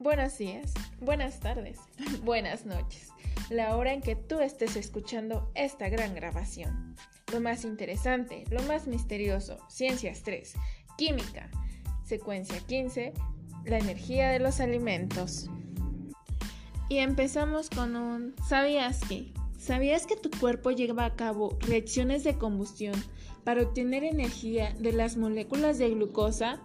Buenos días, buenas tardes, buenas noches, la hora en que tú estés escuchando esta gran grabación. Lo más interesante, lo más misterioso, ciencias 3, química, secuencia 15, la energía de los alimentos. Y empezamos con un ¿sabías que? ¿Sabías que tu cuerpo lleva a cabo reacciones de combustión para obtener energía de las moléculas de glucosa?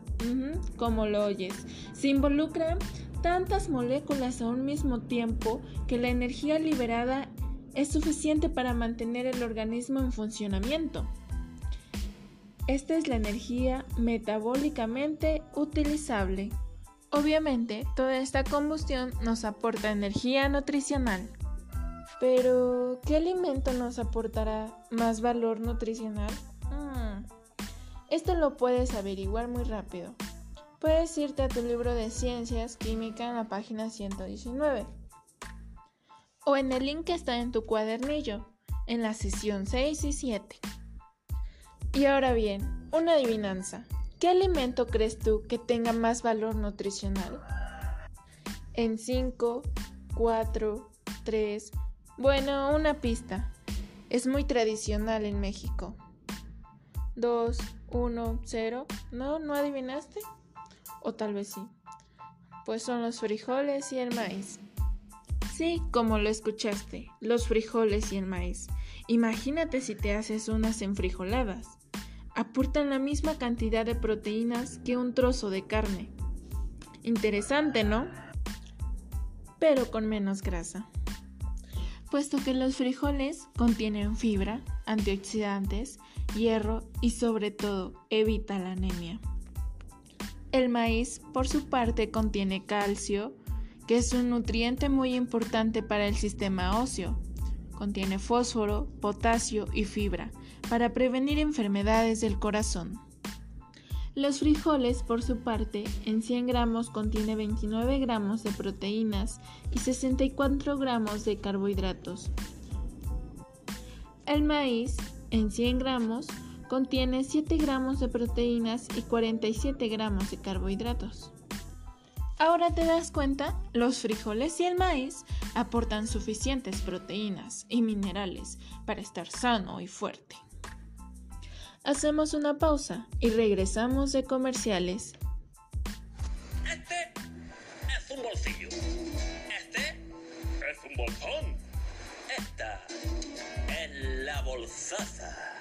como lo oyes. Se involucran tantas moléculas a un mismo tiempo que la energía liberada es suficiente para mantener el organismo en funcionamiento. Esta es la energía metabólicamente utilizable. Obviamente, toda esta combustión nos aporta energía nutricional. Pero, ¿qué alimento nos aportará más valor nutricional? Hmm, esto lo puedes averiguar muy rápido. Puedes irte a tu libro de ciencias química en la página 119 o en el link que está en tu cuadernillo, en la sesión 6 y 7. Y ahora bien, una adivinanza. ¿Qué alimento crees tú que tenga más valor nutricional? En 5, 4, 3. Bueno, una pista. Es muy tradicional en México. 2, 1, 0. ¿No? ¿No adivinaste? O tal vez sí. Pues son los frijoles y el maíz. Sí, como lo escuchaste, los frijoles y el maíz. Imagínate si te haces unas enfrijoladas. Aportan la misma cantidad de proteínas que un trozo de carne. Interesante, ¿no? Pero con menos grasa. Puesto que los frijoles contienen fibra, antioxidantes, hierro y sobre todo evita la anemia. El maíz, por su parte, contiene calcio, que es un nutriente muy importante para el sistema óseo. Contiene fósforo, potasio y fibra para prevenir enfermedades del corazón. Los frijoles, por su parte, en 100 gramos contiene 29 gramos de proteínas y 64 gramos de carbohidratos. El maíz, en 100 gramos, Contiene 7 gramos de proteínas y 47 gramos de carbohidratos. Ahora te das cuenta, los frijoles y el maíz aportan suficientes proteínas y minerales para estar sano y fuerte. Hacemos una pausa y regresamos de comerciales. Este es un bolsillo. Este es un bolsón. Esta es la bolsaza.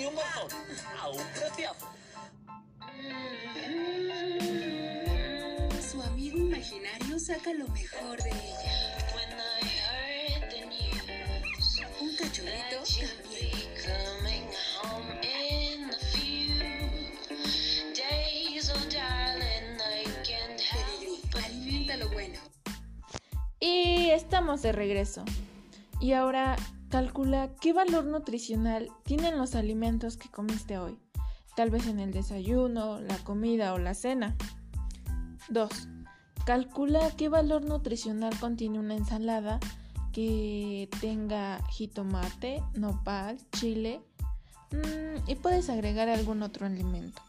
Ni un montón. A un. Su amigo imaginario saca lo mejor de ella. Un cachorrito también. alimenta lo bueno. Y estamos de regreso. Y ahora Calcula qué valor nutricional tienen los alimentos que comiste hoy, tal vez en el desayuno, la comida o la cena. 2. Calcula qué valor nutricional contiene una ensalada que tenga jitomate, nopal, chile mm, y puedes agregar algún otro alimento.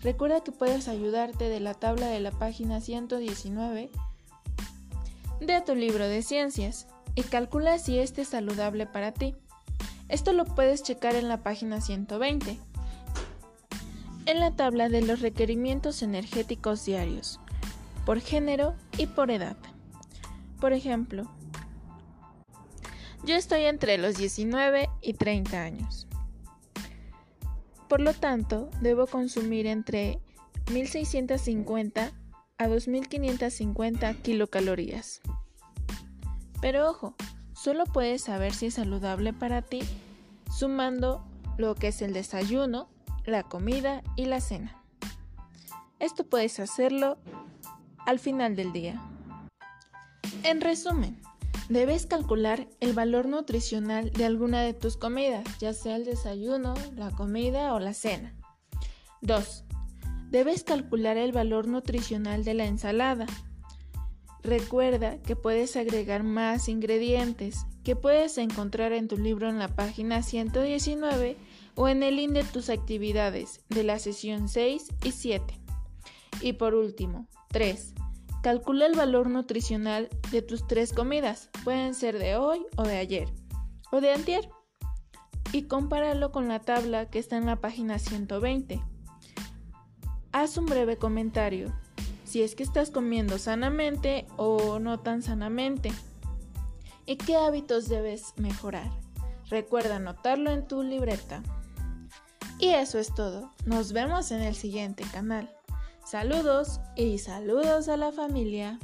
Recuerda que puedes ayudarte de la tabla de la página 119 de tu libro de ciencias y calcula si este es saludable para ti. Esto lo puedes checar en la página 120, en la tabla de los requerimientos energéticos diarios, por género y por edad. Por ejemplo, yo estoy entre los 19 y 30 años. Por lo tanto, debo consumir entre 1650 a 2550 kilocalorías. Pero ojo, solo puedes saber si es saludable para ti sumando lo que es el desayuno, la comida y la cena. Esto puedes hacerlo al final del día. En resumen, debes calcular el valor nutricional de alguna de tus comidas, ya sea el desayuno, la comida o la cena. 2. Debes calcular el valor nutricional de la ensalada, Recuerda que puedes agregar más ingredientes que puedes encontrar en tu libro en la página 119 o en el IN de tus actividades de la sesión 6 y 7. Y por último, 3. Calcula el valor nutricional de tus tres comidas. Pueden ser de hoy o de ayer o de antier. Y compáralo con la tabla que está en la página 120. Haz un breve comentario si es que estás comiendo sanamente o no tan sanamente. ¿Y qué hábitos debes mejorar? Recuerda anotarlo en tu libreta. Y eso es todo. Nos vemos en el siguiente canal. Saludos y saludos a la familia.